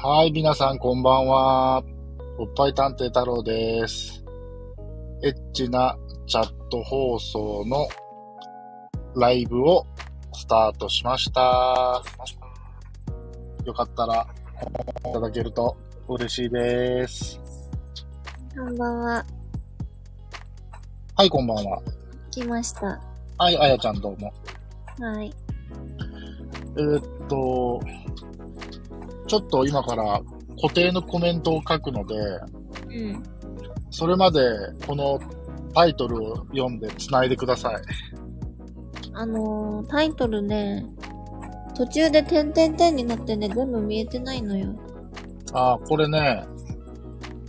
はい、皆さんこんばんは。おっぱい探偵太郎です。エッチなチャット放送のライブをスタートしました。よかったら、いただけると嬉しいです。こんばんは。はい、こんばんは。来ました。はい、あやちゃんどうも。はい。えーっと、ちょっと今から固定のコメントを書くので、うん。それまでこのタイトルを読んで繋いでください。あのー、タイトルね、途中で点々点になってね、全部見えてないのよ。ああ、これね、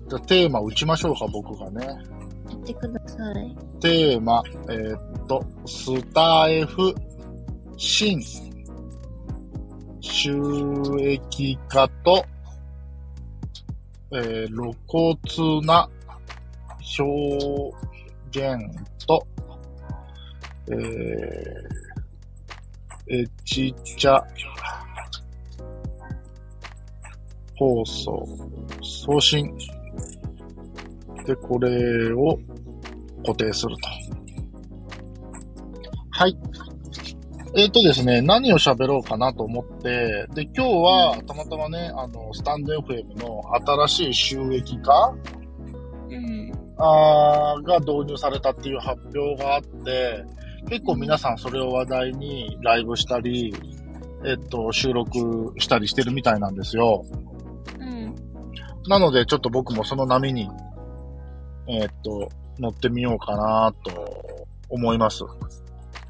じゃあテーマ打ちましょうか、僕がね。やってください。テーマ、えーっと、スタイフ、新、収益化と、えー露骨な表現と、えー、エチチャ放送、送信。で、これを固定すると。はい。えっ、とですね、何を喋ろうかなと思って、で、今日はたまたまね、あの、スタンド FM の新しい収益化うん。あーが導入されたっていう発表があって、結構皆さんそれを話題にライブしたり、えっと、収録したりしてるみたいなんですよ。うん。なので、ちょっと僕もその波に、えっと、乗ってみようかなと思います。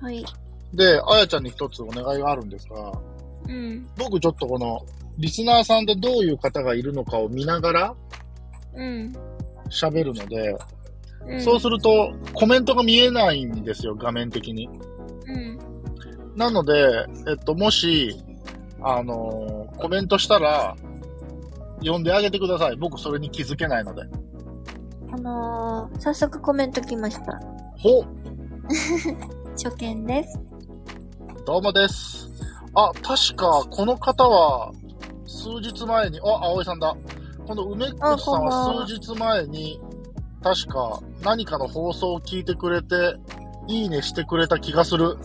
はい。で、あやちゃんに一つお願いがあるんですが、うん。僕ちょっとこの、リスナーさんでどういう方がいるのかを見ながらうん。喋るので、うん。そうするとコメントが見えないんですよ、画面的に。うん。なので、えっと、もし、あのーコメントしたら、読んであげてください。僕それに気づけないので。あのー、早速コメント来ました。ほ 初見です。どうもです。あ、確か、この方は、数日前に、あ、葵さんだ。この梅子さんは数日前に、確か何かの放送を聞いてくれて、いいねしてくれた気がする。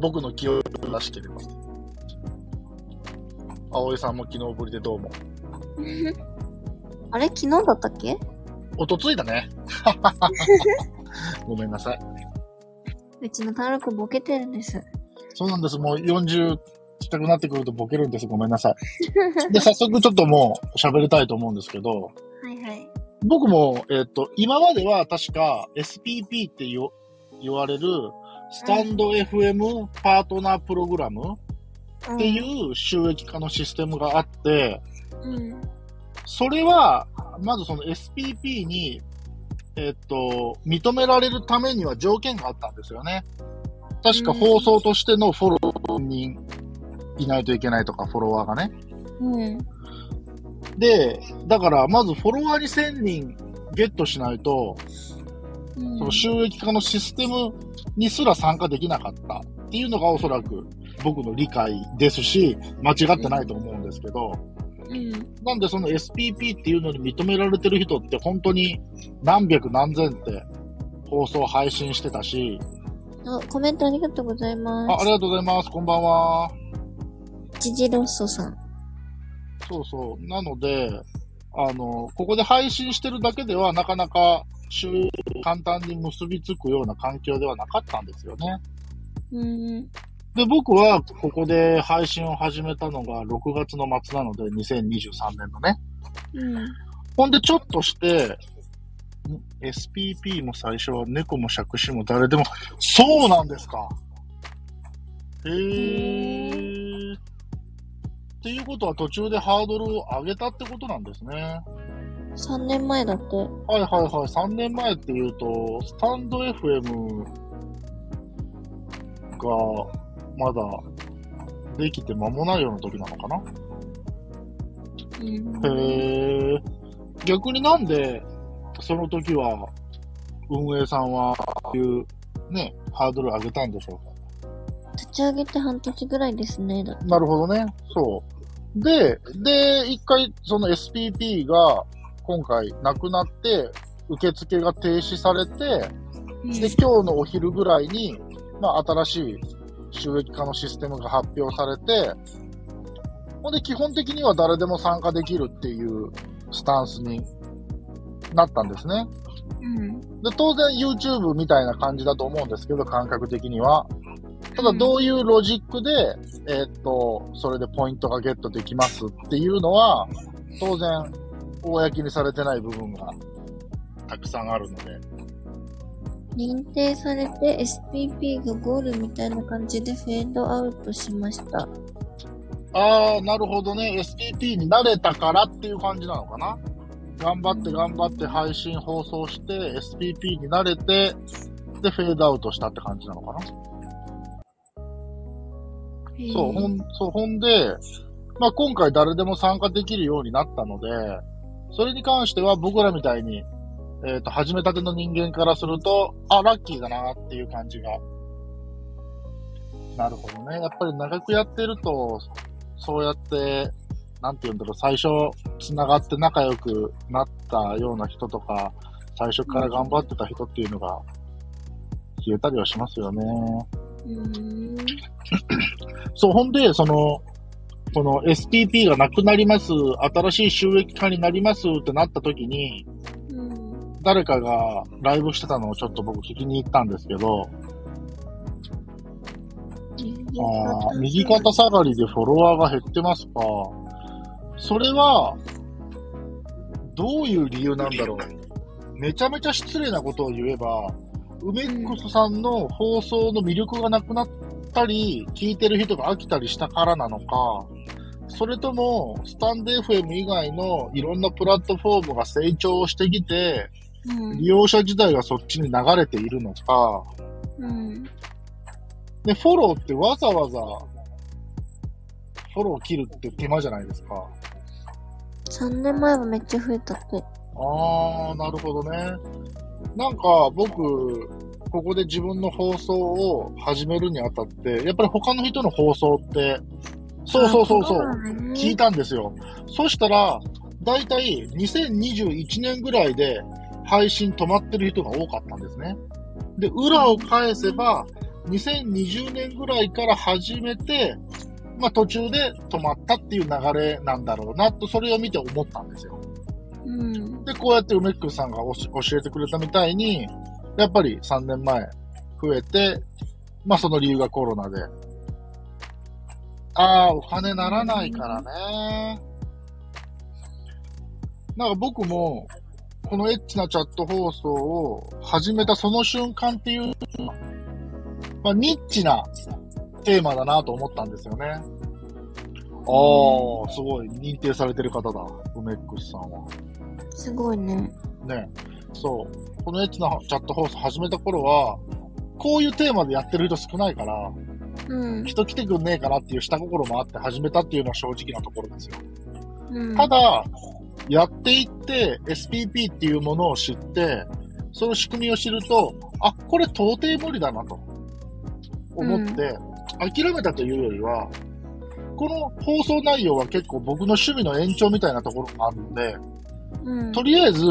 僕の記憶らしければ。葵さんも昨日ぶりでどうも。あれ昨日だったっけ？おとついだね。ごめんなさい。うちの太郎くんボケてるんです。そうなんです。もう40近くなってくるとボケるんです。ごめんなさい。で、早速ちょっともう喋りたいと思うんですけど、はいはい。僕も、えっ、と、今までは確か SPP って言わ言われる、スタンド FM パートナープログラムっていう収益化のシステムがあって、うん。それは、まずその SPP に、えっ、と、認められるためには条件があったんですよね。確かうん放送としてのフォロー人いないといけないとか、フォロワーがね。うん。で、だから、まずフォロワーに1000人ゲットしないと、うんその収益化のシステムにすら参加できなかったっていうのがおそらく僕の理解ですし、間違ってないと思うんですけど、うん。なんでその SPP っていうのに認められてる人って本当に何百何千って放送配信してたし、あ、コメントありがとうございまあありがとうございます。こんばんは。す。ジジロッソさん。そうそう。なので、あの、ここで配信してるだけではなかなか収簡単に結びつくような環境ではなかったんですよね。うん。で、僕はここで配信を始めたのが6月の末なので、2023年のね。うん。ほんでちょっとして、ん SPP も最初は猫も杓子も誰でも、そうなんですか。へー。っていうことは途中でハードルを上げたってことなんですね。3年前だって。はいはいはい。3年前っていうと、スタンド FM がまだできて間もないような時なのかな？うん。へえ。逆になんで、その時は、運営さんは、いう、ね、ハードル上げたんでしょうか？立ち上げて半年ぐらいですね。なるほどね。そう。で、で、一回その SPP が今回なくなって、受付が停止されて、で、今日のお昼ぐらいに、まあ、新しい収益化のシステムが発表されて、ほんで、基本的には誰でも参加できるっていうスタンスになったんですね。うん。で、当然 YouTube みたいな感じだと思うんですけど、感覚的には。ただ、どういうロジックで、えーっと、それでポイントがゲットできますっていうのは、当然、公にされてない部分がたくさんあるので。認定されて SPP がゴールみたいな感じでフェードアウトしました。あー、なるほどね。SPP に慣れたからっていう感じなのかな？頑張って頑張って配信放送して、SPP に慣れて、で、フェードアウトしたって感じなのかな？そう、ほん、そう、ほんで、まあ、今回誰でも参加できるようになったので、それに関しては僕らみたいに、えっ、と、始めたての人間からすると、あ、ラッキーだなっていう感じが。なるほどね。やっぱり長くやってると、そうやって、なんて言うんだろう、最初、繋がって仲良くなったような人とか、最初から頑張ってた人っていうのが、消えたりはしますよね。うーん。そう、ほんで、その、この SPP がなくなります、新しい収益化になりますってなった時に、うん。誰かがライブしてたのをちょっと僕聞きに行ったんですけど、あー右肩下がりでフォロワーが減ってますか。それは、どういう理由なんだろう。めちゃめちゃ失礼なことを言えば、梅ックスさんの放送の魅力がなくなったり、聞いてる人が飽きたりしたからなのか、それとも、スタンド FM 以外のいろんなプラットフォームが成長してきて、うん利。用者自体がそっちに流れているのか、うん。で、フォローってわざわざ、フォロー切るって手間じゃないですか。3年前はめっちゃ増えたって。あー、なるほどね。なんか、僕、ここで自分の放送を始めるにあたって、やっぱり他の人の放送って、そうそうそうそう、聞いた。たんですよ。そしたら、だいたい2021年ぐらいで配信止まってる人が多かったんですね。で、裏を返せば、2020年ぐらいから始めて、まあ途中で止まったっていう流れなんだろうなと、それを見て思ったんですよ。うん。で、こうやって梅ックさんが教えてくれたみたいに、やっぱり3年前増えて、まあその理由がコロナで。ああ、お金ならないからね。なんか僕も、このエッチなチャット放送を始めたその瞬間っていう、まあニッチなテーマだなと思ったんですよね。ああ、すごい。認定されてる方だ。梅ックスさんは。すごいね。ね、そう。このエッチなチャット放送始めた頃は、こういうテーマでやってる人少ないから、うん。人来てくんねえかなっていう下心もあって始めたっていうのは正直なところですよ。うん。ただ、やっていって SPP っていうものを知って、その仕組みを知ると、あ、これ到底無理だなと思って、諦めたというよりは、この放送内容は結構僕の趣味の延長みたいなところがあるので、うん。とりあえず、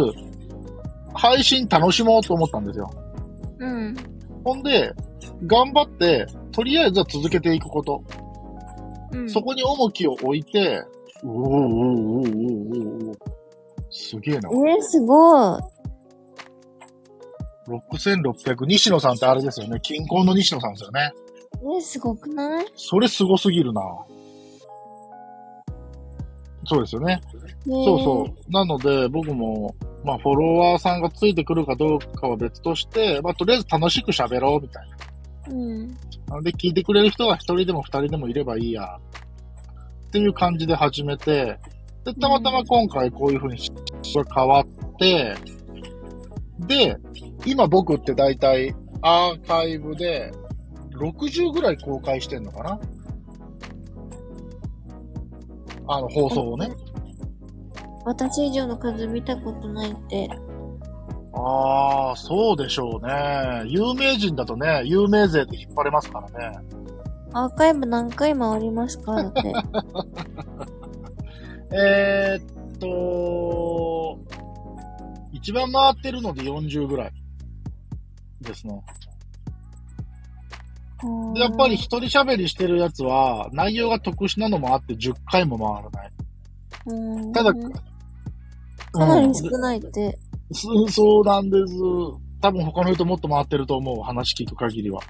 配信楽しもうと思ったんですよ。うん。ほんで、頑張って、とりあえずは続けていくこと。うん。そこに重きを置いて、うおーおーおーおーおーおーすげえな。えー、すごい。6600、西野さんってあれですよね。近郊の西野さんですよね。えー、すごくない？それすごすぎるな。そうですよね。そうそう。なので、僕も、まあ、フォロワーさんがついてくるかどうかは別として、まあ、とりあえず楽しく喋ろうみたいな。う。うん。なので、聞いてくれる人が一人でも二人でもいればいいや。っていう感じで始めて、で、たまたま今回こういう風にが変わって、で、今僕って大体アーカイブで60ぐらい公開してんのかな？あの、放送をね。私以上の数見たことないって。ああ、そうでしょうね。有名人だとね、有名税で引っ張れますからね。アーカイブ何回回りますかだって。えーっと、一番回ってるので40ぐらいですね。でやっぱり一人喋りしてるやつは、内容が特殊なのもあって10回も回らない。うん、ただかなうんり少ないって。そそうなんです。多分他の人もっと回ってると思う。話聞く限りは。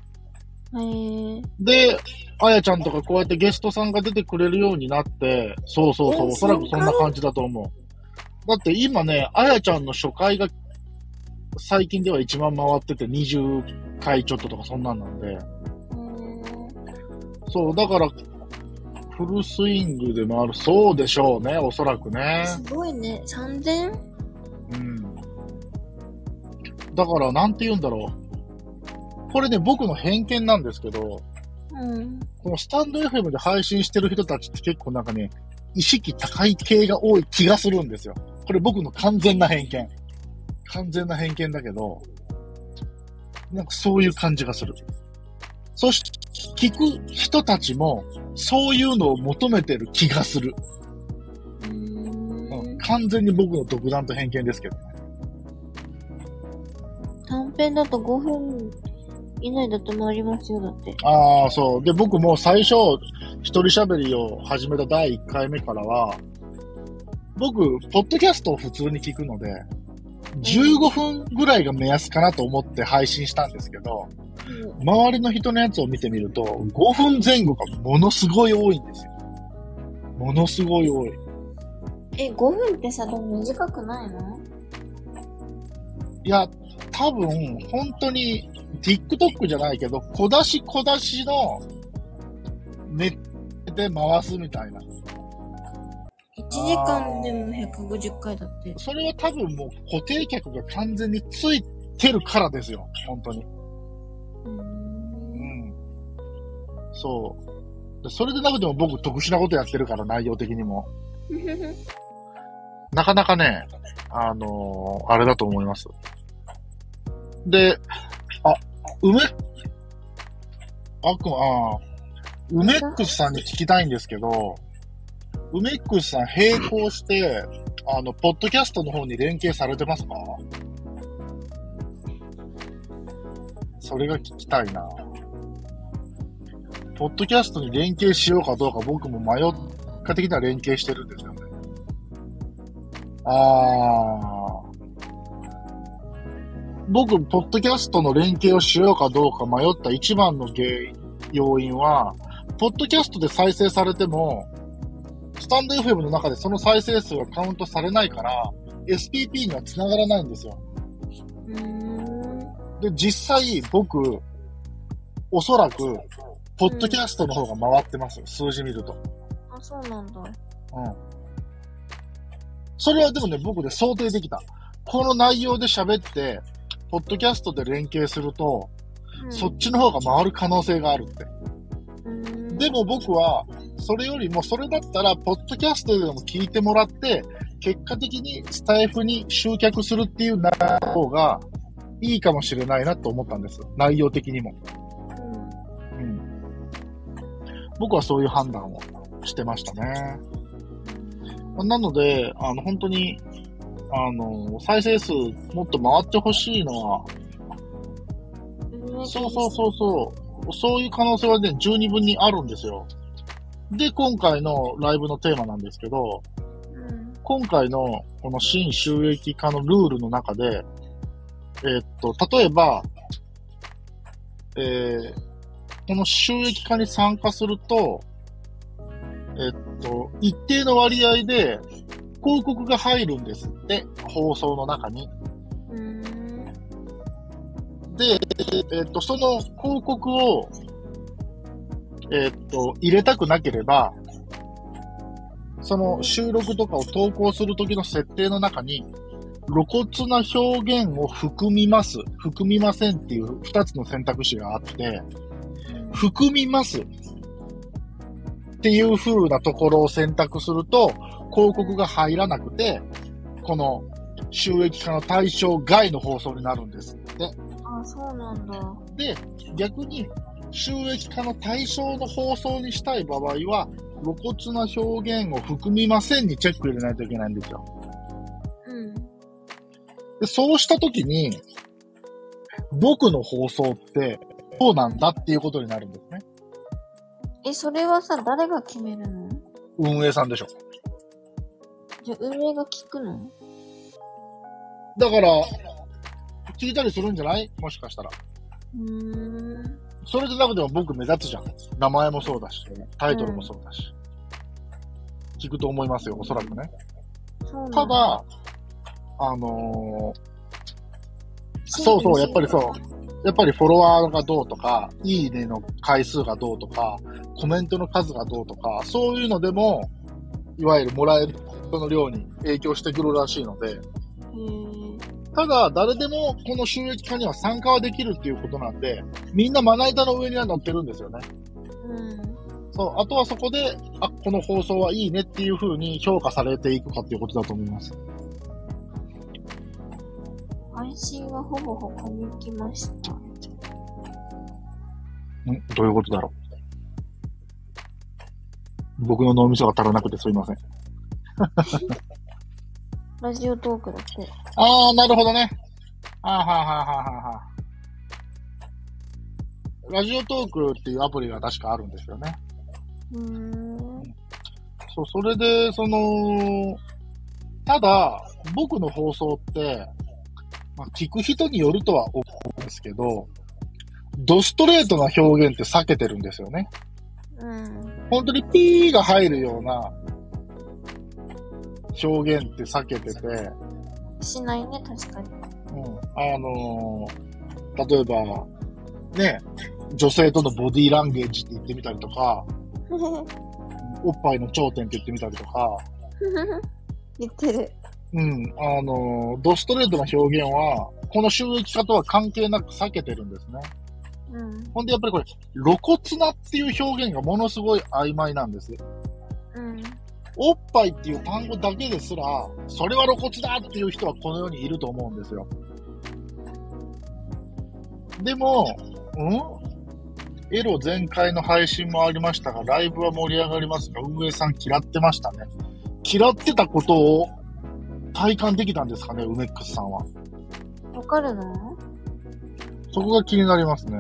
で、あやちゃんとかこうやってゲストさんが出てくれるようになって、そうそうそう、えおそらくそんな感じだと思う。だって今ね、あやちゃんの初回が最近では1万回ってて20回ちょっととかそんなんなんで、うんそう、だから、フルスイングで回る。そうでしょうね、おそらくね。すごいね。3000? うん。だから、なんて言うんだろう。これね、僕の偏見なんですけど、うん。このスタンド FM で配信してる人たちって結構なんかね、意識高い系が多い気がするんですよ。これ僕の完全な偏見。完全な偏見だけど、なんかそういう感じがする。そして、聞く人たちも、そういうのを求めてる気がする。ううんん。完全に僕の独断と偏見ですけどね。短編だと5分以内だと回りますよ、だって。ああ、そう。で、僕も最初、一人喋りを始めた第1回目からは、僕、ポッドキャストを普通に聞くので、15分ぐらいが目安かなと思って配信したんですけど、周りの人のやつを見てみると、5分前後がものすごい多いんですよ。ものすごい多い。え、5分ってさ、でも短くないの？いや、多分、本当に、TikTok じゃないけど、小出し小出しの、ネットで回すみたいな。?1 時間でも150回だって。それは多分もう固定客が完全についてるからですよ。本当に。うんん。そう。でそれでなくても僕特殊なことやってるから、内容的にも。なかなかね、あのーあれだと思います。で、あ、梅あく、ああ、梅ックスさんに聞きたいんですけど、梅ックスさん並行して、あの、ポッドキャストの方に連携されてますか？それが聞きたいな。ポッドキャストに連携しようかどうか僕も迷った的には連携してるんですよね。あー。僕、ポッドキャストの連携をしようかどうか迷った一番の原因、要因は、ポッドキャストで再生されても、スタンド FM の中でその再生数がカウントされないから、SPP には繋がらないんですよ。で、実際僕、おそらく、ポッドキャストの方が回ってます。数字見ると。あ、そうなんだ。うん。それはでもね、僕で想定できた。この内容で喋って、ポッドキャストで連携すると、うんそっちの方が回る可能性があるって。でも僕は、それよりも、それだったら、ポッドキャストでも聞いてもらって、結果的にスタイフに集客するっていうな方がいいかもしれないなと思ったんです。内容的にも。うんうん。僕はそういう判断をしてましたね。なので、あの、本当に、あの、再生数もっと回ってほしいのは、そうそうそうそう、そういう可能性はね、十二分にあるんですよ。で、今回のライブのテーマなんですけど、うん。今回のこの新収益化のルールの中で、えーっと、例えば、えーこの収益化に参加すると、えっと、一定の割合で広告が入るんですって、放送の中に。で、えっと、その広告を、えっと、入れたくなければ、その収録とかを投稿するときの設定の中に、露骨な表現を含みます、含みませんっていう二つの選択肢があって、含みますっていう風なところを選択すると、広告が入らなくて、この収益化の対象外の放送になるんですって。あ、そうなんだ。で、逆に、収益化の対象の放送にしたい場合は、露骨な表現を含みませんにチェック入れないといけないんですよ。うん。で、そうしたときに、僕の放送って、どうなんだっていうことになるんですね。え、それはさ、誰が決めるの？運営さんでしょ。じゃあ、運営が聞くの？だから、聞いたりするんじゃない？もしかしたら。うーん。それでなくても僕目立つじゃん。名前もそうだし、タイトルもそうだし。聞くと思いますよ、おそらくね。そうなんただ、あのーそうそう、やっぱりそう。やっぱりフォロワーがどうとか、いいねの回数がどうとか、コメントの数がどうとか、そういうのでも、いわゆるもらえる人の量に影響してくるらしいので、ただ、誰でもこの収益化には参加はできるっていうことなんで、みんなまな板の上には乗ってるんですよね。うん。そう、あとはそこで、あ、この放送はいいねっていう風に評価されていくかっていうことだと思います。配信はほぼ他に行きました。ん？どういうことだろう？僕の脳みそが足らなくてすいません。ラジオトークだって。あー、なるほどね。あーはーはーはーはーはーラジオトークっていうアプリが確かあるんですよね。うーん。そう、それで、その、ただ、僕の放送って、まあ、聞く人によるとは思うんですけど、ドストレートな表現って避けてるんですよね。うん。本当にピーが入るような表現って避けてて、しないね、確かに。うん、あのー例えば、ね、女性とのボディーランゲージって言ってみたりとか、おっぱいの頂点って言ってみたりとか、言ってる。うん、あのードストレートな表現は、この収益化とは関係なく避けてるんですね。うん。ほんでやっぱりこれ、露骨なっていう表現がものすごい曖昧なんです。うん。おっぱいっていう単語だけですら、それは露骨だっていう人はこの世にいると思うんですよ。でも、うん？エロ全開の配信もありましたが、ライブは盛り上がりますが、運営さん嫌ってましたね。嫌ってたことを体感できたんですかね、梅ックスさんは。わかるの？そこが気になりますね。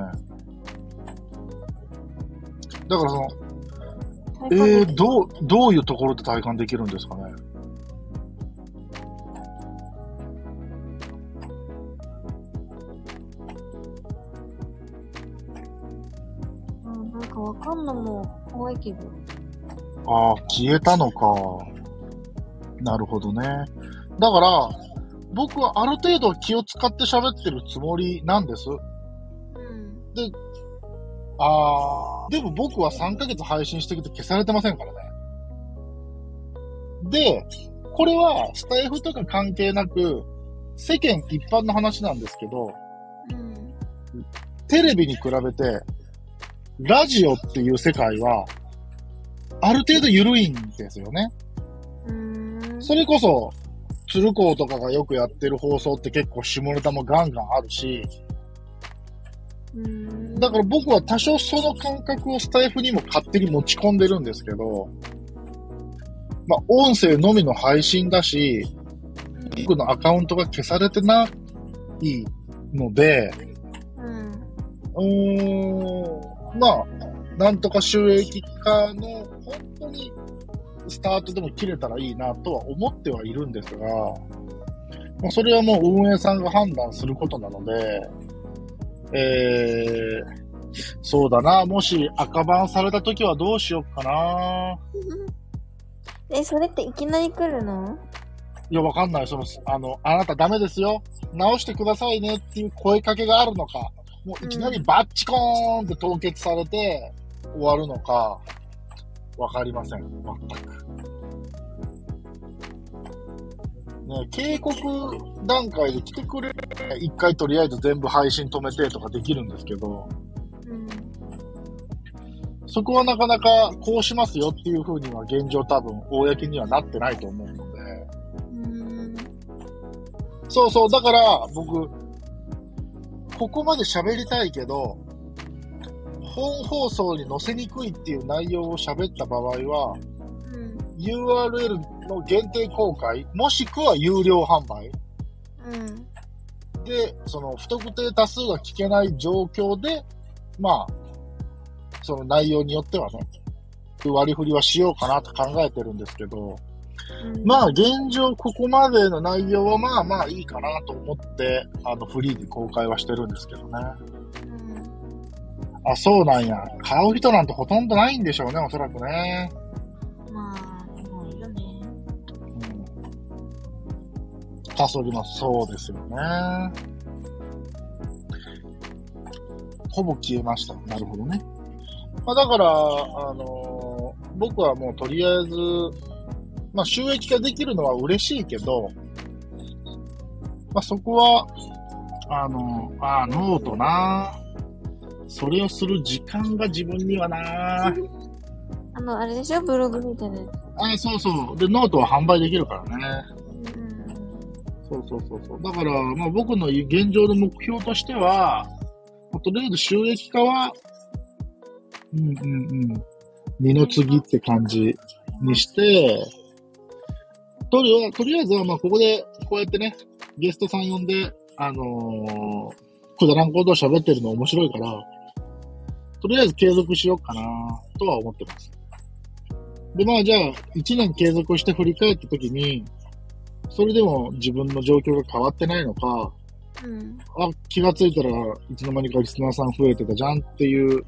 だからその、えー、どう、どういうところで体感できるんですかね？うん、なんかわかんのも怖いけど。ああ、消えたのか。なるほどね。だから、僕はある程度気を使って喋ってるつもりなんです。うん。ああ、でも僕は3ヶ月配信してきて消されてませんからね。で、これはスタイフとか関係なく、世間一般の話なんですけど、うん。テレビに比べて、ラジオっていう世界は、ある程度緩いんですよね。それこそ、鶴光とかがよくやってる放送って結構下ネタもガンガンあるし。だから僕は多少その感覚をスタイフにも勝手に持ち込んでるんですけど、まあ、音声のみの配信だし、僕のアカウントが消されてないので、うん。うーん、まあ、なんとか収益化の本当にスタートでも切れたらいいなとは思ってはいるんですが、まあ、それはもう運営さんが判断することなので、えー、そうだな、もし赤番された時はどうしようかな。え、それっていきなり来るの？いや、わかんない。その、あの、あなたダメですよ。直してくださいねっていう声かけがあるのか、もういきなりバッチコーンって凍結されて終わるのか、わかりません。全く。ね、警告段階で来てくれ、一回とりあえず全部配信止めてとかできるんですけど、うん。そこはなかなかこうしますよっていう風には現状多分公にはなってないと思うので、うーん。そうそう、だから僕、ここまで喋りたいけど、本放送に載せにくいっていう内容を喋った場合は、うん。URL の限定公開、もしくは有料販売うん。で、その不特定多数が聞けない状況で、まあ、その内容によってはね、割り振りはしようかなと考えてるんですけど、うんまあ現状ここまでの内容はまあまあいいかなと思って、あのフリーで公開はしてるんですけどね。うん。あ、そうなんや。買う人なんてほとんどないんでしょうね、おそらくね。まあ、でもいいよね。うん。かそります。そうですよね。ほぼ消えました。なるほどね。まあだから、あのー僕はもうとりあえず、まあ収益化できるのは嬉しいけど、まあそこは、あのーあーノートなそれをする時間が自分にはなあの、あれでしょ？ブログみたいなやつ。あーそうそう。で、ノートは販売できるからね。うん。そうそうそうそう。だから、まあ僕の現状の目標としては、まあとりあえず収益化は、うんうんうん。二の次って感じにして、とりあとりあえずは、まあここで、こうやってね、ゲストさん呼んで、あのーくだらんことを喋ってるの面白いから、とりあえず継続しようかなとは思ってます。で、まあじゃあ、一年継続して振り返ったときに、それでも自分の状況が変わってないのか、うん。あ、気がついたらいつの間にかリスナーさん増えてたじゃんっていう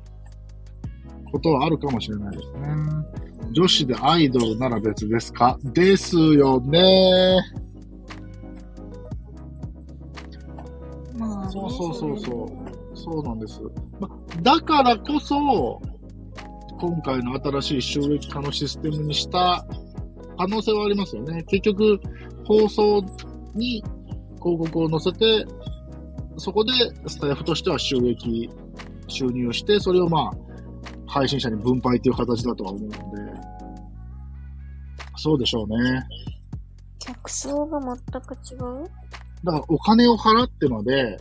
ことはあるかもしれないですね。女子でアイドルなら別ですか？ですよね。まあ、ね、そうそうそうそう。そうなんです。ま、だからこそ、今回の新しい収益化のシステムにした可能性はありますよね。結局、放送に広告を載せて、そこでスタッフとしては収益、収入をして、それをまあ、配信者に分配っていう形だとは思うので、そうでしょうね。客層が全く違う、だからお金を払ってまで、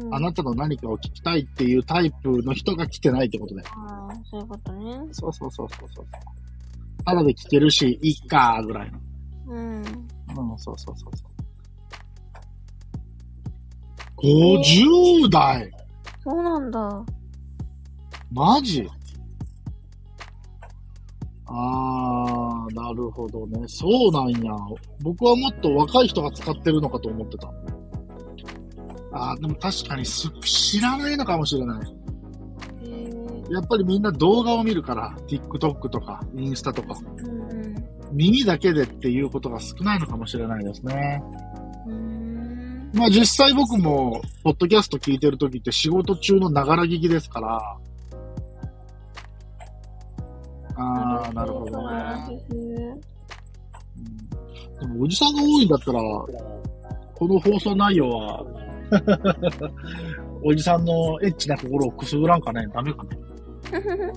うん、あなたの何かを聞きたいっていうタイプの人が来てないってことで。ああ、そういうことね。そうそうそうそうそう。ただで聞けるし、いっかーぐらいの。うん。うん、そうそうそうそう。50代？そうなんだ。マジ？あー、なるほどね。そうなんや。僕はもっと若い人が使ってるのかと思ってた。あー、でも確かにす知らないのかもしれない。やっぱりみんな動画を見るから、TikTok とか、インスタとか、うん耳だけでっていうことが少ないのかもしれないですね。まあ実際僕も、ポッドキャスト聞いてるときって仕事中のながら聞きですから、ああ、なるほど。ね。うん。でもおじさんが多いんだったら、この放送内容は、おじさんのエッチな心をくすぐらんかね？ダメかね？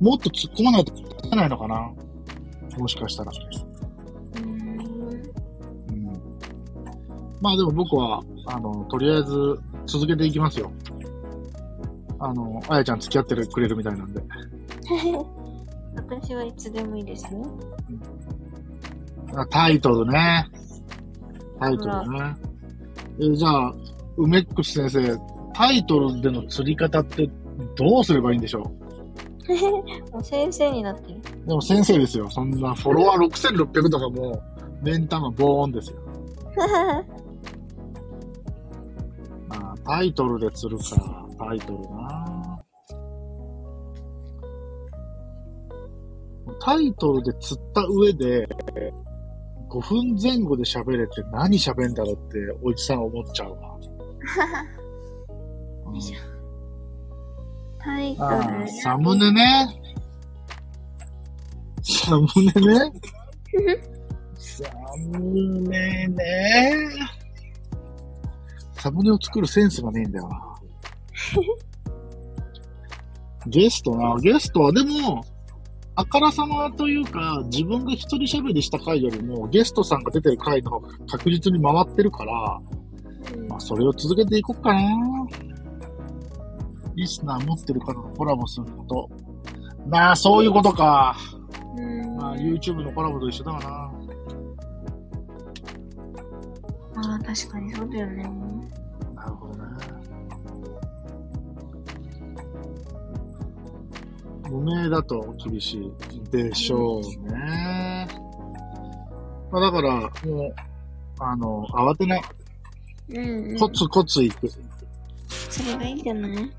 もっと突っ込まないといけないのかな？もしかしたら。うん。うんまあでも僕は、あの、とりあえず続けていきますよ。あの、あやちゃん付き合ってくれるみたいなんで。私はいつでもいいですよ。あタイトルね。タイトルね。えじゃあ、梅ックス先生、タイトルでの釣り方ってどうすればいいんでしょ もう先生になってる。うでも先生ですよ。そんなフォロワー6600とかもう、目ん玉ボーンですよ。まあ、タイトルで釣るか。タイトルなタイトルで釣った上で、5分前後で喋れて何喋んだろうっておじさん思っちゃうわ。うんタイトあルあ、。サムネね。サムネね。サムネね。サムネを作るセンスがねえんだよな。ゲストな、ゲストはでも、あからさまというか、自分が一人喋りした回よりも、ゲストさんが出てる回の確実に回ってるから、うんまあ、それを続けていこうかな。リスナー持ってる方とコラボすること。なあ、そういうことか。うん。まあ、YouTube のコラボと一緒だわな。ああ、確かにそうだよね。無名だと厳しいでしょうね。まあだから、もう、あの、慌てない。うん、うん。コツコツいく。それがいいんじゃない？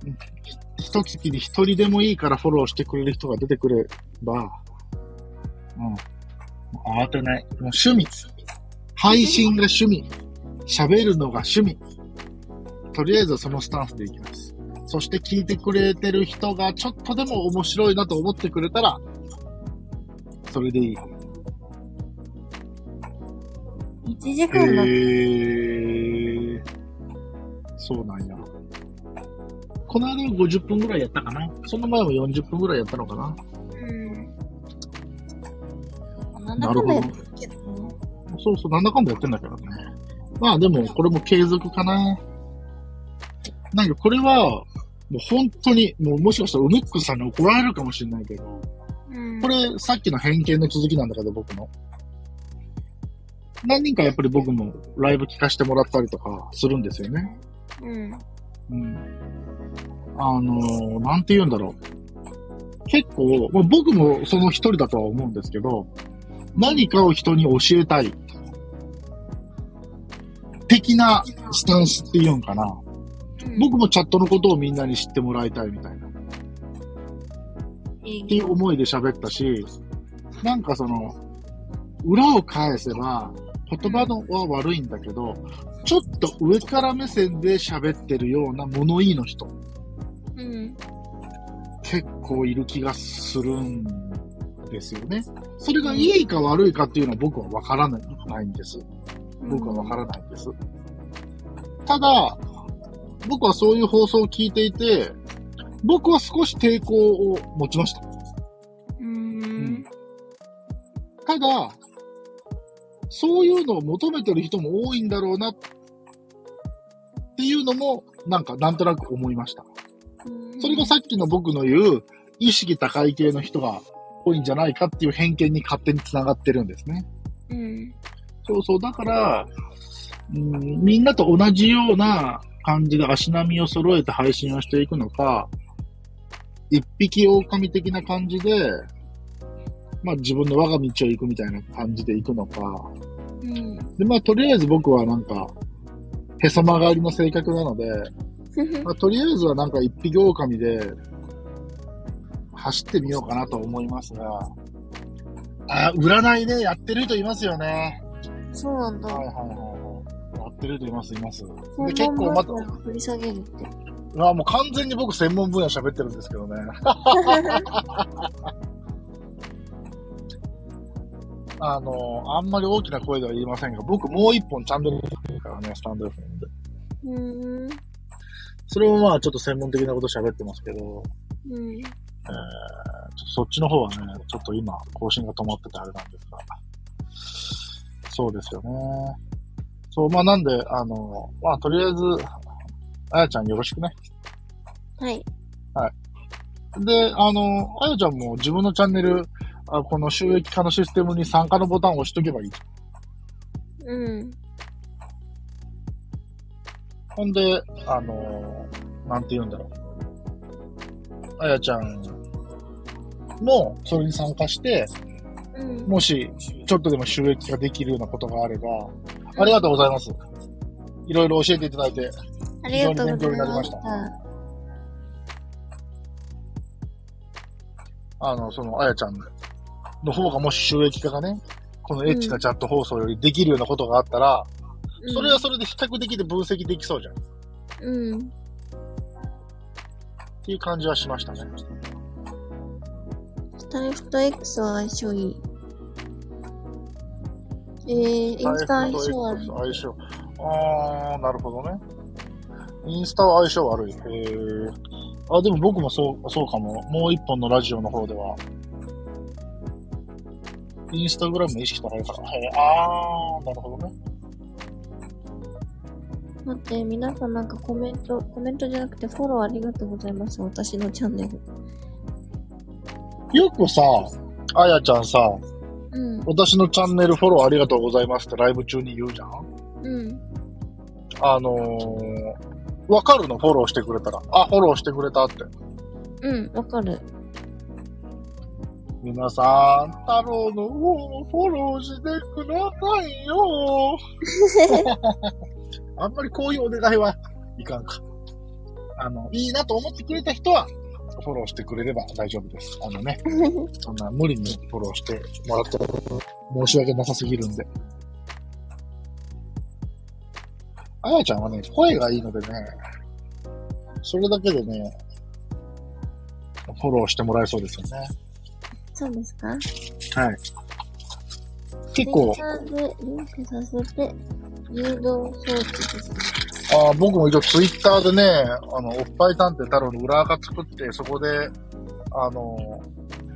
一月に一人でもいいからフォローしてくれる人が出てくれば、うん。慌てない。もう趣味。配信が趣味。喋るのが趣味。とりあえずはそのスタンスでいきます。そして聞いてくれてる人がちょっとでも面白いなと思ってくれたら、それでいい。?1 時へ間だって。ー。そうなんや。この間は50分ぐらいやったかな。その前も40分ぐらいやったのかな。うん。なるけどね。そうそう、なんだかんだやってんだけどね。まあでも、これも継続かな。なんかこれは、もう本当に、もうもしかしたらウメックスさんに怒られるかもしれないけど、うん。これさっきの偏見の続きなんだけど、僕の。何人かやっぱり僕もライブ聞かせてもらったりとかするんですよね。うん。うん。あのーなんて言うんだろう。結構、まあ、僕もその一人だとは思うんですけど、何かを人に教えたい。的なスタンスっていうんかな。僕もチャットのことをみんなに知ってもらいたいみたいな。っていう思いで喋ったし、なんかその、裏を返せば、言葉のは悪いんだけど、ちょっと上から目線で喋ってるような物言いの人。うん。結構いる気がするんですよね。それがいいか悪いかっていうのは僕はわからないんです。僕はわからないんです。ただ、僕はそういう放送を聞いていて、僕は少し抵抗を持ちました。うん。ただ、そういうのを求めてる人も多いんだろうなっていうのも、なんかなんとなく思いました。それがさっきの僕の言う、意識高い系の人が多いんじゃないかっていう偏見に勝手に繋がってるんですね。うん。そうそう。だから、うん、みんなと同じような感じで足並みを揃えて配信をしていくのか、一匹狼的な感じで、まあ自分の我が道を行くみたいな感じで行くのか。うん。で、まあとりあえず僕はなんか、へそ曲がりの性格なので、まあ、とりあえずはなんか一匹狼で走ってみようかなと思いますが、あ、占いね、やってる人いますよね。そうなんだ。はいはいはいってる人います、います。専で、結門構また、分野を掘り下げるって。あもう完全に僕専門分野喋ってるんですけどね。あの、あんまり大きな声では言いませんが、僕もう一本チャンネルるからね、スタンド FM で。うん。それもまあちょっと専門的なこと喋ってますけど、うん。えー、そっちの方はね、ちょっと今更新が止まっててあれなんですが。そうですよね。そう、まあなんで、あの、まあとりあえず、あやちゃんよろしくね。はい。で、あの、あやちゃんも自分のチャンネル、あこの収益化のシステムに参加のボタンを押しとけばいい。うん。ほんで、あの、なんて言うんだろう。あやちゃんもそれに参加して、うん。もしちょっとでも収益化できるようなことがあれば、ありがとうございます。いろいろ教えていただいて。ありがとうござい非常に勉強になりまし。ましたあの、その、あやちゃんの方がもし収益化がね、このエッチなチャット放送よりできるようなことがあったら、それはそれで比較的で分析できそうじゃん。っうん。うん。ていう感じはしましたね。スタイフと X は相性いい。えー、インスタ相性悪い。相性。あー、なるほどね。インスタは相性悪い。へー。あ、でも僕もそう、そうかも。もう一本のラジオの方では、インスタグラムの意識高いから。へー、あー、なるほどね。待って、皆さんなんかコメント、コメントじゃなくてフォローありがとうございます。私のチャンネル。よくさ、あやちゃんさ、うん。私のチャンネルフォローありがとうございますってライブ中に言うじゃん？うん。あのー、わかるの？フォローしてくれたら。あ、フォローしてくれたって。うん、わかる。皆さん、太郎の方をフォローしてくださいよ。あんまりこういうお願いはいかんか。あの、いいなと思ってくれた人は、フォローしてくれれば大丈夫です。あのね、そんな無理にフォローしてもらって申し訳なさすぎるんで。あやちゃんはね、声がいいのでね、それだけでね、フォローしてもらえそうですよね。そうですか？はい。結構、リンクさせて、誘導装置ですね。あー僕も一応ツイッターでね、あの、おっぱい探偵太郎の裏垢作って、そこで、あの、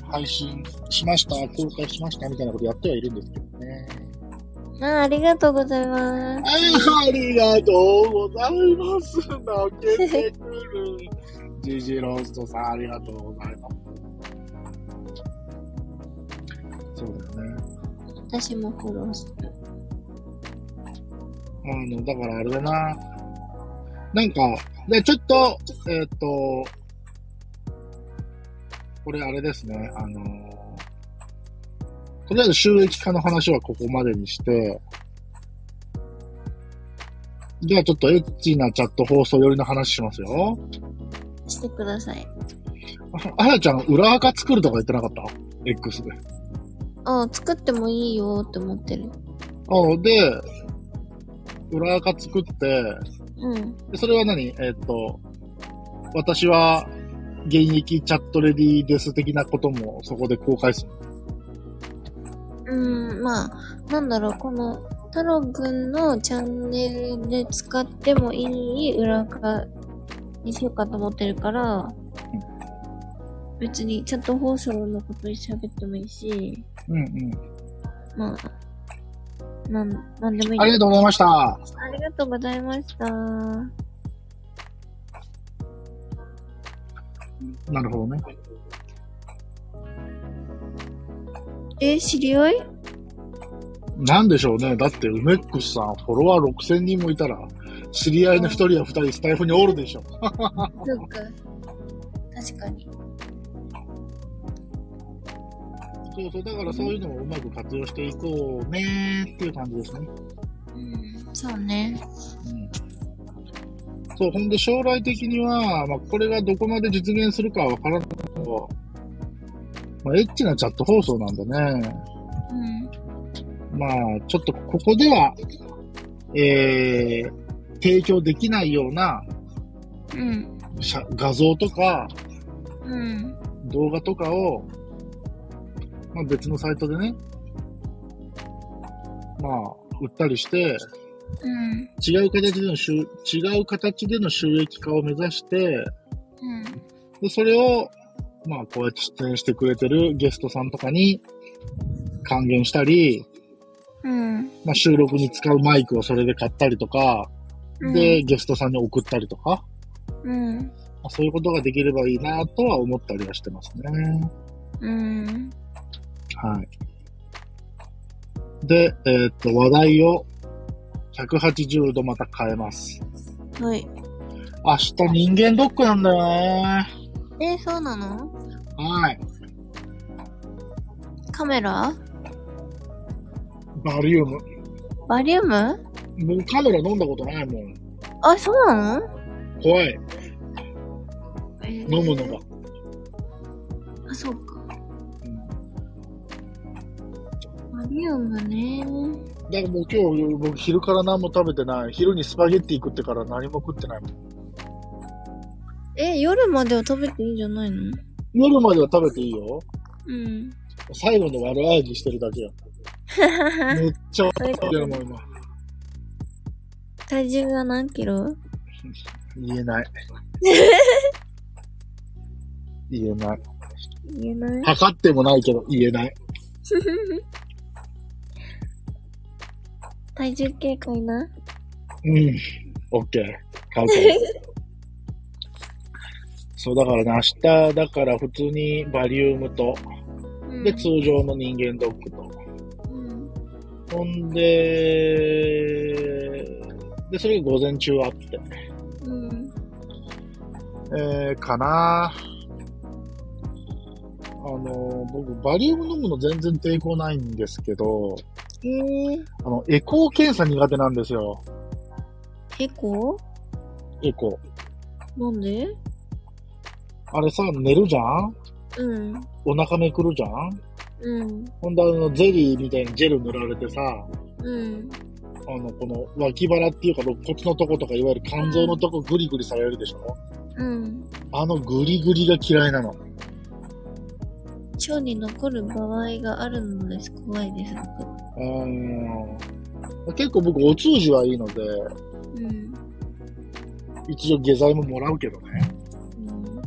配信しました、公開しましたみたいなことやってはいるんですけどね。ああ、ありがとうございます。ありがとうございます。泣けてくる。ジジローストさん、ありがとうございます。そうだよね。私もフォローする。あの、だからあれだな。なんか、で、ちょっと、えーっ、と、これあれですね、あのとりあえず収益化の話はここまでにして、じゃあちょっとエッチなチャット放送寄りの話しますよ。してください。ああやちゃん、裏垢作るとか言ってなかった ?X で。ああ、作ってもいいよって思ってる。あで、裏垢作って、うん。でそれは何？えーっと、私は現役チャットレディです的なこともそこで公開する。うん、まあ、なんだろう、この、太郎くんのチャンネルで使ってもいい裏垢にしようかと思ってるから、別にチャット放送のことに喋ってもいいし、うんうん。まあ、なん、なんでもいい。ありがとうございました。ありがとうございました。なるほどね。え、知り合い？なんでしょうね。だって、梅ックスさん、フォロワー6000人もいたら、知り合いの1人や2人スタイフにおるでしょ。そっか。確かに。そうそう、だからそういうのもうまく活用していこうねっていう感じですね。うん、そうね。うん。そう、ほんで将来的には、まあ、これがどこまで実現するかはわからないけど、まあ、エッチなチャット放送なんでね、うん。まあ、ちょっとここでは、えー、提供できないようなうん。写画像とかうん。動画とかを、まあ、別のサイトでね、まあ、売ったりして、うん。違う形での収、違う形での収益化を目指して、うん。でそれを、まあ、こうやって出演してくれてるゲストさんとかに還元したり、うん。まあ、収録に使うマイクをそれで買ったりとか、で、ゲストさんに送ったりとか、うん。まあそういうことができればいいなとは思ったりはしてますね。うん。はい。で、えーっと、話題を180度また変えます。はい。明日人間ドックなんだよね。え、そうなの？はい。カメラ？バリウム。バリウム？僕カメラ飲んだことないもん。あ、そうなの？怖い。えー飲むのが。あ、そうか。うんバリウムね。だからもう今日僕昼から何も食べてない。昼にスパゲッティ食ってから何も食ってないもん。え、夜までは食べていいんじゃないの？夜までは食べていいよ。うん。最後の悪あがきしてるだけよ。めっちゃ食べてるもん今。体重が何キロ？言えない。言えない。言えない測ってもないけど言えない。体重計かいなうん。オッケー。買うから。そう、だからね、明日、だから普通にバリウムと、うんで、通常の人間ドックと。うん。ほんで、で、それが午前中あって。うん。えー、かなあの、僕、バリウム飲むの全然抵抗ないんですけど、えー、あの、エコー検査苦手なんですよ。エコエコー。なんで？あれさ、寝るじゃん？うん。お腹めくるじゃん？うん。ほんで、あの、ゼリーみたいにジェル塗られてさ、うん。あの、この脇腹っていうか肋骨のとことか、いわゆる肝臓のとこグリグリされるでしょ？うん。あのグリグリが嫌いなの。腸に残る場合があるのです。怖いです。うーん。結構僕、お通じはいいので、うん。一応下剤ももらうけどね。うん。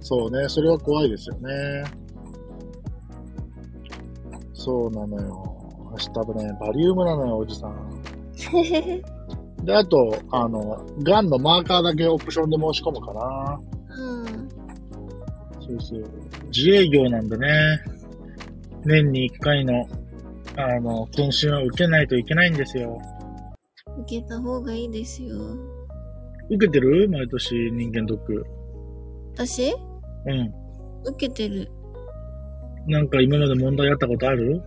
そうね、それは怖いですよね。そうなのよ。明日ね、バリウムなのよ、おじさん。で、あと、あの、ガンのマーカーだけオプションで申し込むかな。うん。そうそう。自営業なんでね、年に1回の、あの、研修は受けないといけないんですよ。受けた方がいいですよ。受けてる？毎年人間ドック。私？うん。受けてる。なんか今まで問題あったことある？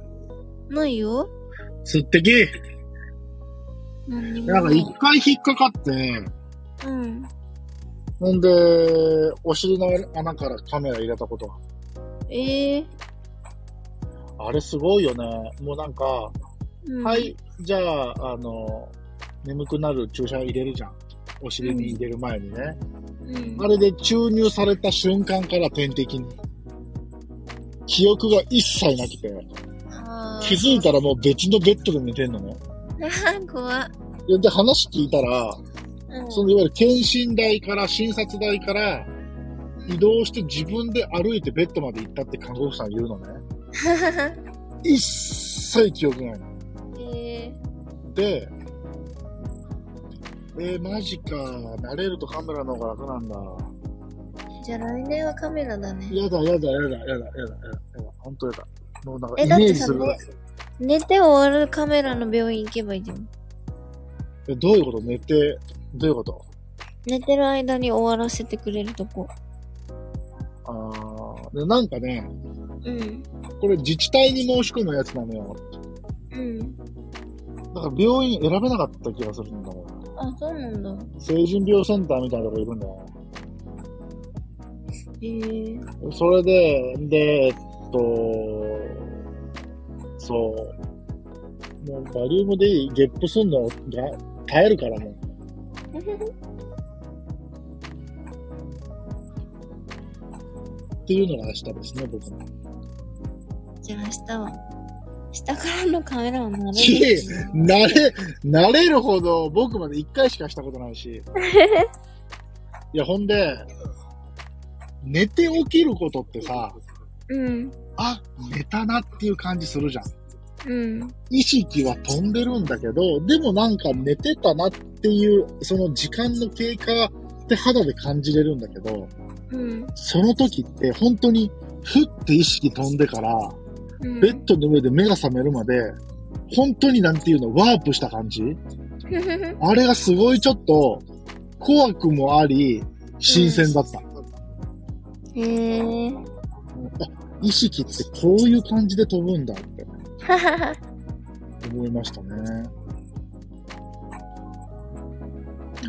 ないよすってき何にもなんか一回引っかかって、うん。ほんで、お尻の穴からカメラ入れたことが。ええあれすごいよね。もうなんか、うん。は。い、じゃあ、あの、眠くなる注射入れるじゃん。お尻に入れる前にね。うん。あれで注入された瞬間から点滴に。記憶が一切なくて、気づいたらもう別のベッドで寝てんのね。怖っ。で、で話聞いたら、うん。そのいわゆる検診台から診察台から移動して自分で歩いてベッドまで行ったって看護婦さん言うのね。一切記憶ないの。えで、えー、マジか。慣れるとカメラの方が楽なんだ。ー、じゃあ来年はカメラだね。やだ、やだ、やだ、やだ、やだ、やだ、やだ。ほんとやだ。もうなんかえイメージする。寝て終わるカメラの病院行けばいいじゃん。え、どういうこと？寝て、どういうこと？寝てる間に終わらせてくれるとこ。あーで、なんかね、うん。これ自治体に申し込むやつなのよ。うん。だから病院選べなかった気がするんだよ。あ、そうなんだ。成人病センターみたいなとこいるんだよ。ええそれで、で、えっと、そう。もうバリウムでいい？ゲップすんの？が耐えるからもう。っていうのが明日ですね、僕の。じゃあ明日は、下からのカメラは慣れしる。、慣れ、慣れるほど僕まで一回しかしたことないし。いや、ほんで、寝て起きることってさ、うん。あ、寝たなっていう感じするじゃん。うん。意識は飛んでるんだけど、でもなんか寝てたなっていう、その時間の経過って肌で感じれるんだけど、うん。その時って本当に、ふって意識飛んでから、うん。ベッドの上で目が覚めるまで、本当になんていうの、ワープした感じ？あれがすごいちょっと、怖くもあり、新鮮だった。へえ。意識ってこういう感じで飛ぶんだって 思いましたね。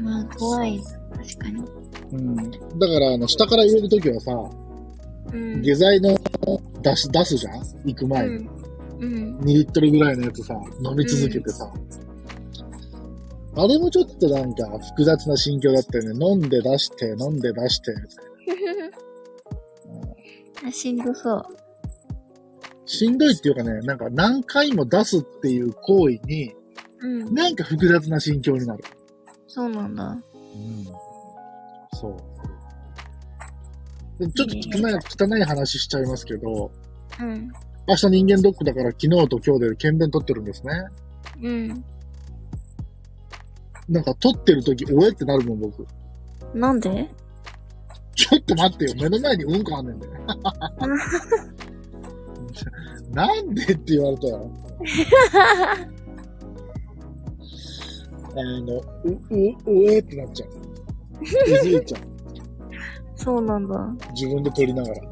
まあ、怖い。確かに。うん。だから、あの、下から入れるときはさ、うん。下剤の出し、出すじゃん？行く前に。うん。うん。2リットルぐらいのやつさ、飲み続けてさ。あれもちょっとなんか複雑な心境だったよね。飲んで出して、飲んで出して。あしんどそう。しんどいっていうかね、なんか何回も出すっていう行為に、うん。なんか複雑な心境になる。そうなんだ。うん。そう。でちょっと汚い、汚い話しちゃいますけど、うん。明日人間ドックだから昨日と今日で検便取ってるんですね。うん。なんか撮ってる時、おえってなるもん、僕。なんで？ちょっと待ってよ、目の前にうんこあんねんで。なんでって言われたよ。あの、う、う、おえってなっちゃう。気づいちゃう。そうなんだ。自分で撮りながら。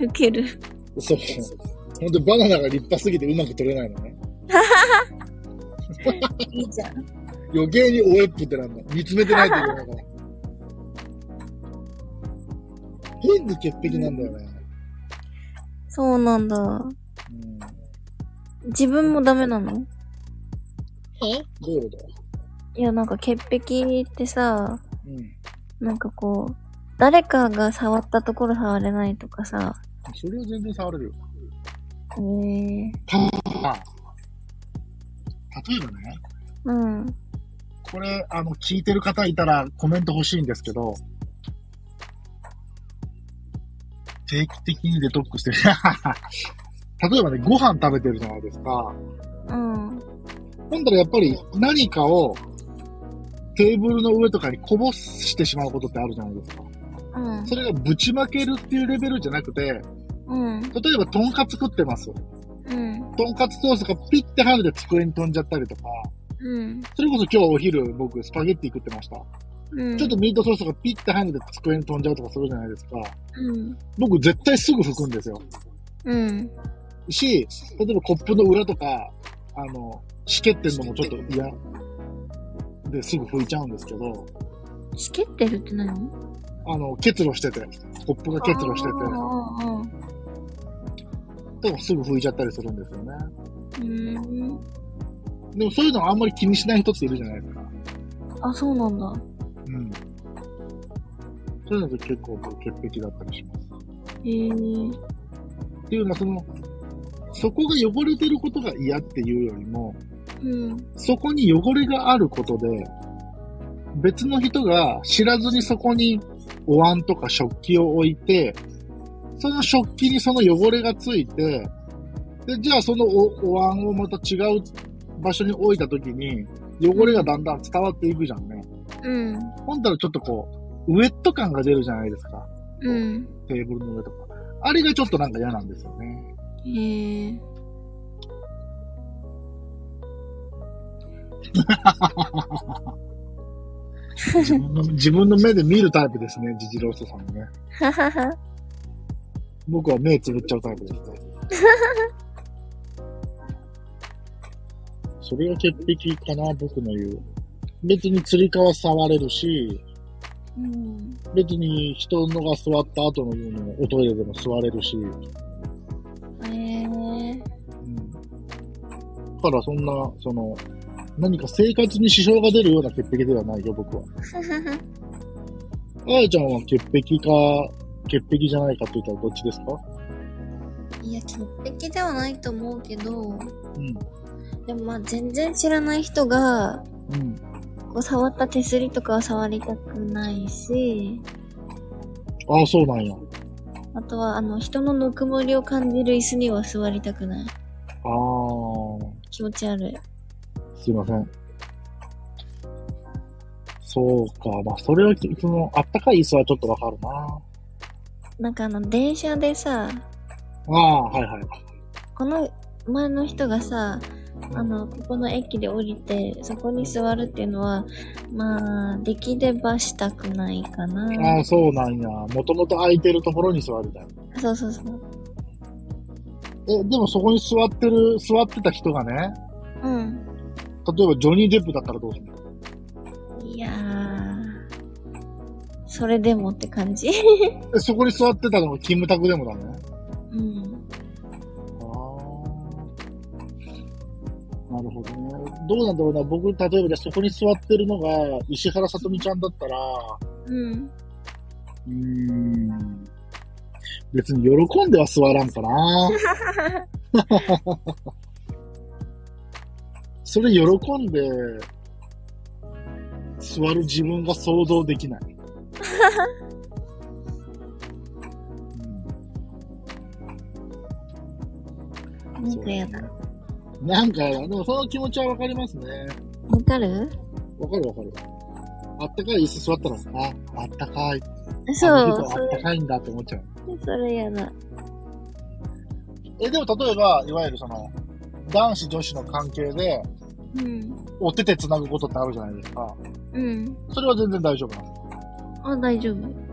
ウケる。そう。ほんで、バナナが立派すぎてうまく撮れないのね。いいじゃん。余計におえっぷってなんだ。見つめてないといけないから。変に潔癖なんだよね。そうなんだ。うん。自分もダメなの？どういうこと？いや、なんか潔癖ってさ、うん。なんかこう、誰かが触ったところ触れないとかさ、それは全然触れるよ。えー、あ例えばね、うん。これ、あの、聞いてる方いたらコメント欲しいんですけど、定期的にデトックスしてる。例えばね、ご飯食べてるじゃないですか。うん。ほんだらやっぱり何かをテーブルの上とかにこぼしてしまうことってあるじゃないですか。うん。それがぶちまけるっていうレベルじゃなくて、うん。例えばとんかつ食ってます。うん。とんかつソースがピッて跳ねて机に飛んじゃったりとか、うん。それこそ今日お昼僕スパゲッティ食ってました。うん。ちょっとミートソースがピッて跳ねて机に飛んじゃうとかするじゃないですか。うん。僕絶対すぐ拭くんですよ。うん。し、例えばコップの裏とか、あの、しけってんのもちょっと嫌ですぐ拭いちゃうんですけど、しけってるって何？あの、結露してて、コップが結露してて、でもすぐ拭いちゃったりするんですよね。うん。でもそういうのあんまり気にしない人っているじゃないですか。あ、そうなんだ。うん。そういうのって結構僕潔癖だったりします。へえ。っていうのはその、そこが汚れてることが嫌っていうよりも、うん。そこに汚れがあることで、別の人が知らずにそこにお椀とか食器を置いて、その食器にその汚れがついて、で、じゃあそのおお椀をまた違う場所に置いたときに、汚れがだんだん伝わっていくじゃんね。うん。ほんだらちょっとこう、ウェット感が出るじゃないですか。うん。テーブルの上とか。あれがちょっとなんか嫌なんですよね。へえ。自分の 自分の目で見るタイプですね、ジジローストさんもね。僕は目つぶっちゃうタイプですね。それが潔癖かな、僕の言う。別に釣り革触れるし、うん。別に人のが座った後のようにおトイレでも座れるし、からそんな、その、何か生活に支障が出るような潔癖ではないよ、僕は。あやちゃんは潔癖か、潔癖じゃないかって言ったらどっちですか？いや、潔癖ではないと思うけど、うん。でもまあ全然知らない人が、うん。こう触った手すりとかは触りたくないし、ああ、そうなんや。あとはあの人のぬくもりを感じる椅子には座りたくない。ああ、気持ち悪い。すいません。そうか。まあ、それは、その、あったかい椅子はちょっとわかるな。なんかあの電車でさ、ああ、はいはい。この前の人がさ、あの、ここの駅で降りて、そこに座るっていうのは、まあ、できればしたくないかな。ああ、そうなんや。もともと空いてるところに座りたい。そうそうそう。え、でもそこに座ってる、座ってた人がね、うん。例えばジョニー・デップだったらどうするの？いやー、それでもって感じ。え、そこに座ってたのがキムタクでもだね。うん。ああ。なるほどね。どうなんだろうな。僕、例えばじゃあそこに座ってるのが石原さとみちゃんだったら、うん。うーん。別に喜んでは座らんかな。それ喜んで座る自分が想像できない。なんかやだ。うん、なんか、でもその気持ちはわかりますね。わかる？わかるわかる。あったかい椅子座ったら、あ、あったかい。そう、あったかいんだって思っちゃう。それやだ。え、でも例えば、いわゆるその、男子女子の関係で、うん。お手手繋ぐことってあるじゃないですか。うん。それは全然大丈夫なんですかあ、大丈夫。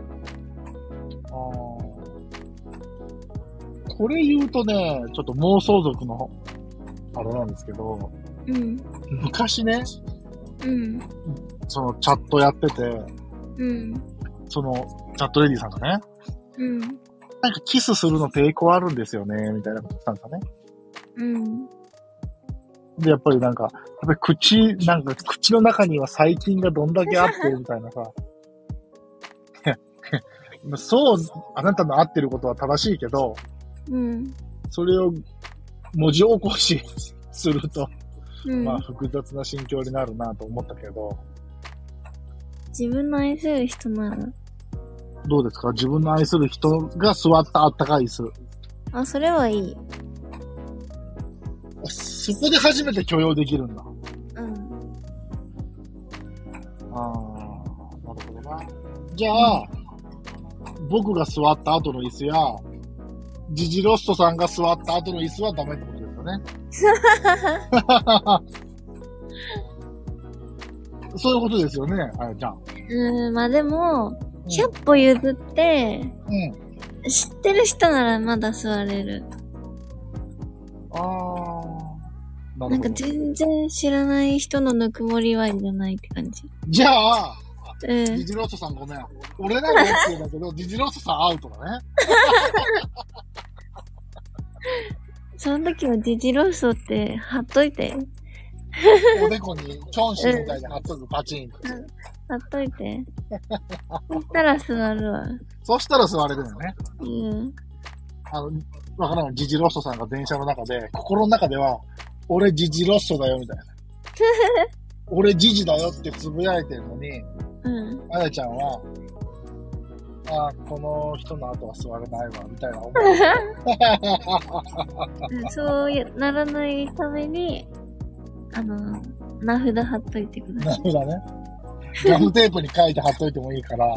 これ言うとね、ちょっと妄想族の、あれなんですけど、うん。昔ね、うん。そのチャットやってて、うん。そのチャットレディさんがね、うん。なんかキスするの抵抗あるんですよね、みたいなこと言ってたんですよね。うん。で、やっぱりなんか、やっぱり口、なんか口の中には細菌がどんだけあって、みたいなさ。そう、あなたの合ってることは正しいけど、うん。それを文字起こしすると、うん。まあ複雑な心境になるなと思ったけど、自分の愛する人なら。どうですか？自分の愛する人が座ったあったかい椅子。あ、それはいい。そこで初めて許容できるんだ。うん。ああ、なるほどな。じゃあ、僕が座った後の椅子や、ジジロストさんが座った後の椅子はダメってことですよね。そういうことですよね、あやちゃん。うん、まあでも、100歩譲って、うん。知ってる人ならまだ座れる。ああ、ななんか。全然知らない人のぬくもりはいらないって感じ。じゃあ、うんジ。ジロストさんごめん。俺なら OK だけど、ジジロストさんアウトだね。その時はジジローソって貼っといて。おでこにキョンシーみたいに貼っとく、パチンって。貼っといて。そしたら座るわ。そしたら座れるよね。うん。あの、わからん、ジジロストさんが電車の中で、心の中では、俺ジジロストだよ、みたいな。俺ジジだよってつぶやいてるのに、うん。あやちゃんは、あーこの人の後は座れないわ、みたいな思い。そうやならないために、あの、名札貼っといてください。なるほどね。ガムテープに書いて貼っといてもいいから、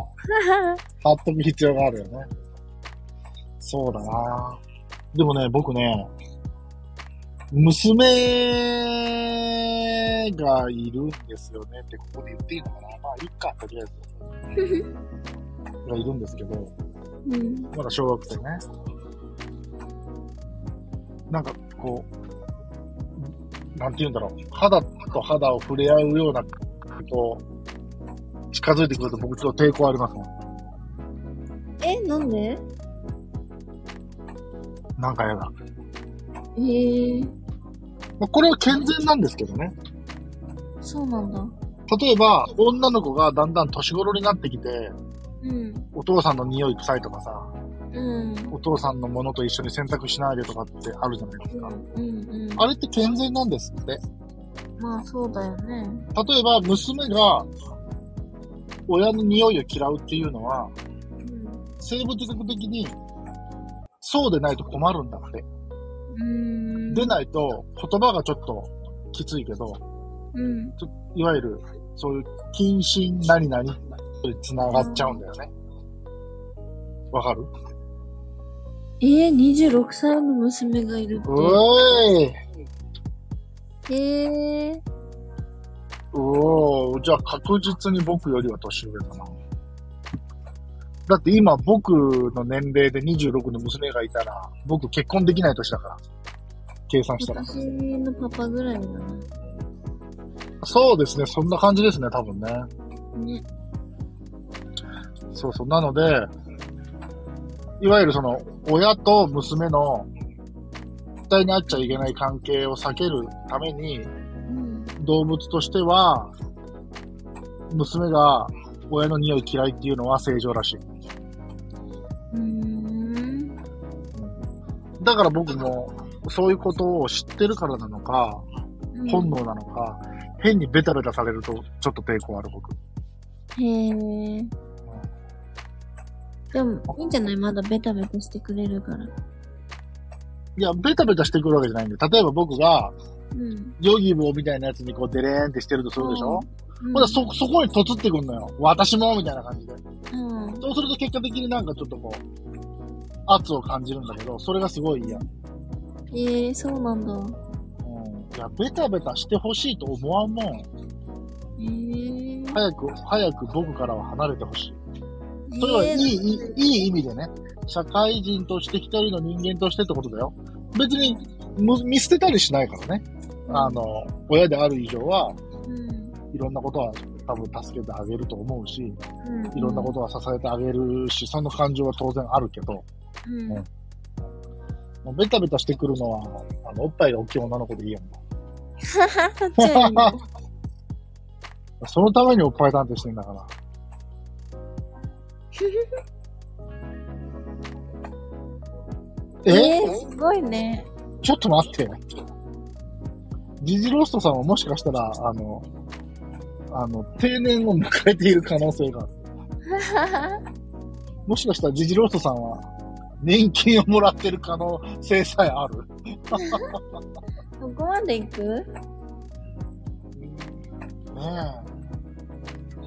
貼っとく必要があるよね。そうだなでもね、僕ね、娘がいるんですよねってここで言っていいのかなまあ、いっか、とりあえず。がいるんですけど、うん。まだ小学生ね。なんか、こう、なんて言うんだろう。肌と肌を触れ合うようなことを近づいてくると僕ちょっと抵抗ありますもん。え、なんで？なんか嫌だ。ええまあ、これは健全なんですけどね。そうなんだ。例えば、女の子がだんだん年頃になってきて、うん。お父さんの匂い臭いとかさ、うん。お父さんのものと一緒に洗濯しないでとかってあるじゃないですか。うんうん。あれって健全なんですって。まあそうだよね。例えば、娘が親の匂いを嫌うっていうのは、生物学的にそうでないと困るんだって。うん。でないと言葉がちょっときついけど、うん。いわゆるそういう謹慎何々に繋がっちゃうんだよね。わかる？えー、26歳の娘がいるって。うーいえー、おー、じゃあ確実に僕よりは年上だな。だって今僕の年齢で26の娘がいたら、僕結婚できない年だから。計算したら。私のパパぐらいだな。そうですね、そんな感じですね、多分ね。ね。そうそう。なので、いわゆるその、親と娘の、絶対に会っちゃいけない関係を避けるために、うん。動物としては、娘が親の匂い嫌いっていうのは正常らしい。うーん。だから僕も、そういうことを知ってるからなのか、うん本能なのか、変にベタベタされると、ちょっと抵抗ある僕。へえ。でも、いいんじゃない？まだベタベタしてくれるから。いや、ベタベタしてくるわけじゃないんで、例えば僕が、うん。ヨギボーみたいなやつにこうデレーンってしてるとするでしょ、うん。ほら、そ、そこに突ってくんのよ。私もみたいな感じで。うん。そうすると結果的になんかちょっとこう、圧を感じるんだけど、それがすごい嫌。うん。ええー、そうなんだ。いや、ベタベタしてほしいと思わんもん。ええー。早く、早く僕からは離れてほしい。それはいい、えーいい、意味でね。社会人として一人の人間としてってことだよ。別に、む見捨てたりしないからね。あの、親である以上は、うん。いろんなことは多分助けてあげると思うし、うん。いろんなことは支えてあげるし、その感情は当然あるけど、うん。もうベタベタしてくるのは、あの、おっぱいが大きい女の子でいいやん。そのためにおっぱい探偵してんだから。え？えー、すごいね。ちょっと待って。ジジローストさんはもしかしたら、あの、あの、定年を迎えている可能性がある。もしかしたらジジローストさんは、年金をもらってる可能性さえある。そこまで行く？ね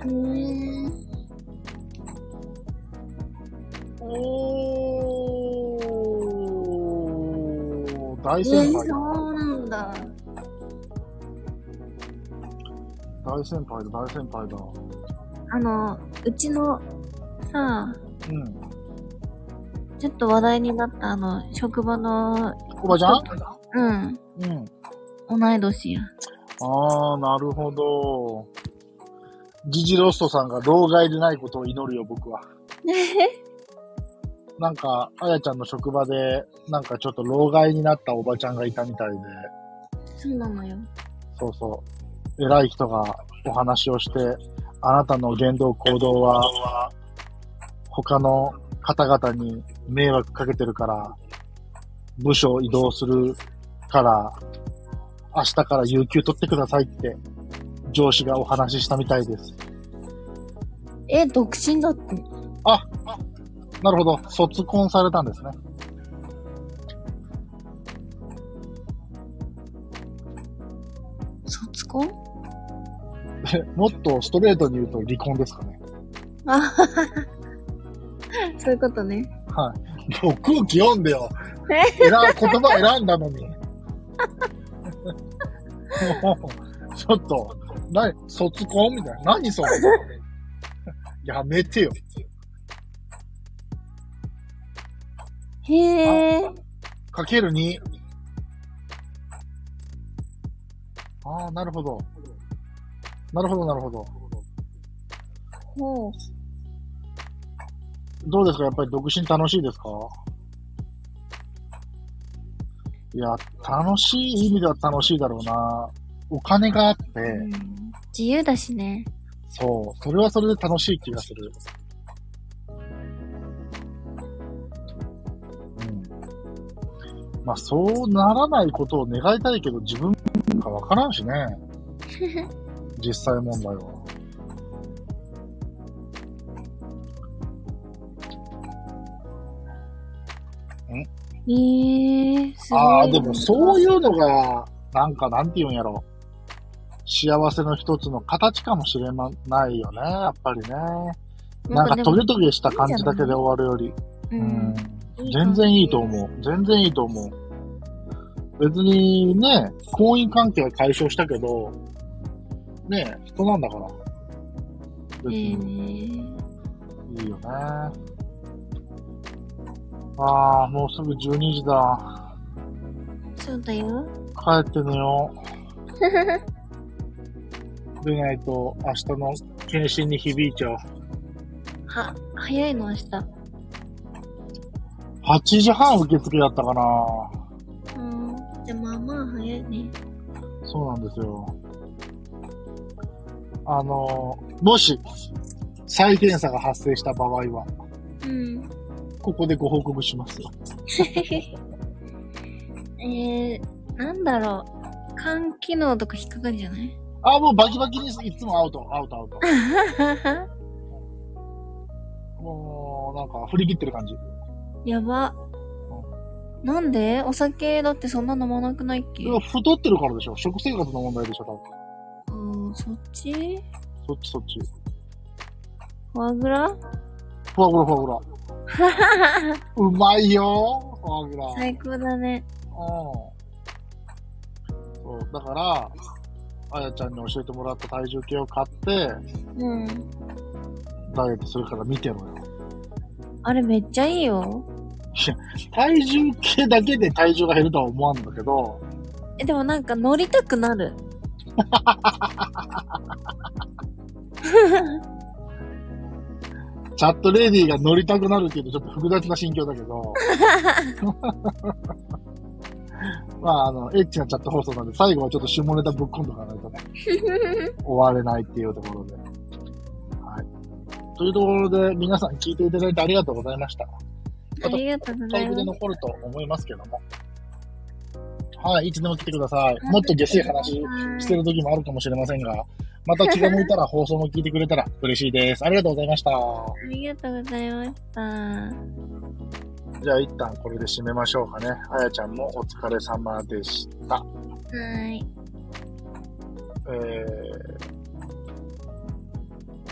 うーん。え。おー、大えー、先輩だ。そうなんだ。大先輩だ、大先輩だ。あの、うちの、さ、うん。ちょっと話題になったあの、職場の、おばちゃん？うん、うん。同い年や。ああ、なるほど。ジジロストさんが老害でないことを祈るよ、僕は。なんか、あやちゃんの職場で、なんかちょっと老害になったおばちゃんがいたみたいで、そうなのよ。そうそう。偉い人がお話をして、あなたの言動行動は、他の方々に迷惑かけてるから、部署を移動するから、明日から有給取ってくださいって、上司がお話ししたみたいです。え、独身だって。あ、なるほど。卒婚されたんですね。卒婚？もっとストレートに言うと離婚ですかね。あはははそういうことね。はい。もう空気読んでよ。選言葉選んだのに。もう、ちょっと、な、卒婚？みたいな。何それ？やめてよ。へえ。かける2。ああ、なるほど。なるほど、なるほど。ほう。どうですか？やっぱり独身楽しいですか？いや、楽しい意味では楽しいだろうな。お金があって、うん自由だしね。そう、それはそれで楽しい気がする。まあ、そうならないことを願いたいけど、自分かわからんしね。実際問題は。えー、すごい。ああ、でもそういうのが、なんかなんて言うんやろ。幸せの一つの形かもしれないよね、やっぱりね。なんかトゲトゲした感じだけで終わるより。ううんん。全然いいと思う。全然いいと思う。別にね、婚姻関係は解消したけど、ね、人なんだから。別えにー、いいよね。ああ、もうすぐ12時だ。そうだよ。帰って寝よう。でないと明日の検診に響いちゃう。は、早いの明日。8時半受付だったかなうん。じゃあまあまあ早いね。そうなんですよ。あの、もし、再検査が発生した場合は、うん。ここでご報告しますよ。えー、なんだろう。肝機能とか引っかかるんじゃない？あ、もうバキバキにいつもアウト、アウト、アウト。もう、なんか振り切ってる感じ。やば。なんで？お酒だってそんな飲まなくないっけ？いや太ってるからでしょ食生活の問題でしょ、多分。うん、そっち？そっちそっち。フォアグラ？フォアグラ、フォアグラ。うまいよフォアグラ。最高だね。うん。そう、だから、あやちゃんに教えてもらった体重計を買って、うん。ダイエットするから見てろよ。あれめっちゃいいよ。体重計だけで体重が減るとは思わんだけど、え、でもなんか乗りたくなる。チャットレディが乗りたくなるっていうとちょっと複雑な心境だけど、まあ、あの、エッチなチャット放送なんで、最後はちょっと下ネタぶっ込んどかないとね、終われないっていうところで。はい。というところで、皆さん聞いていただいてありがとうございました。ありがとうございます。残ると思いますけども。はい、いつでも来てください。もっと下水話してる時もあるかもしれませんが、また気が向いたら 放送も聞いてくれたら嬉しいです。ありがとうございました。ありがとうございました。じゃあ一旦これで締めましょうかね。あやちゃんもお疲れ様でした。はい。え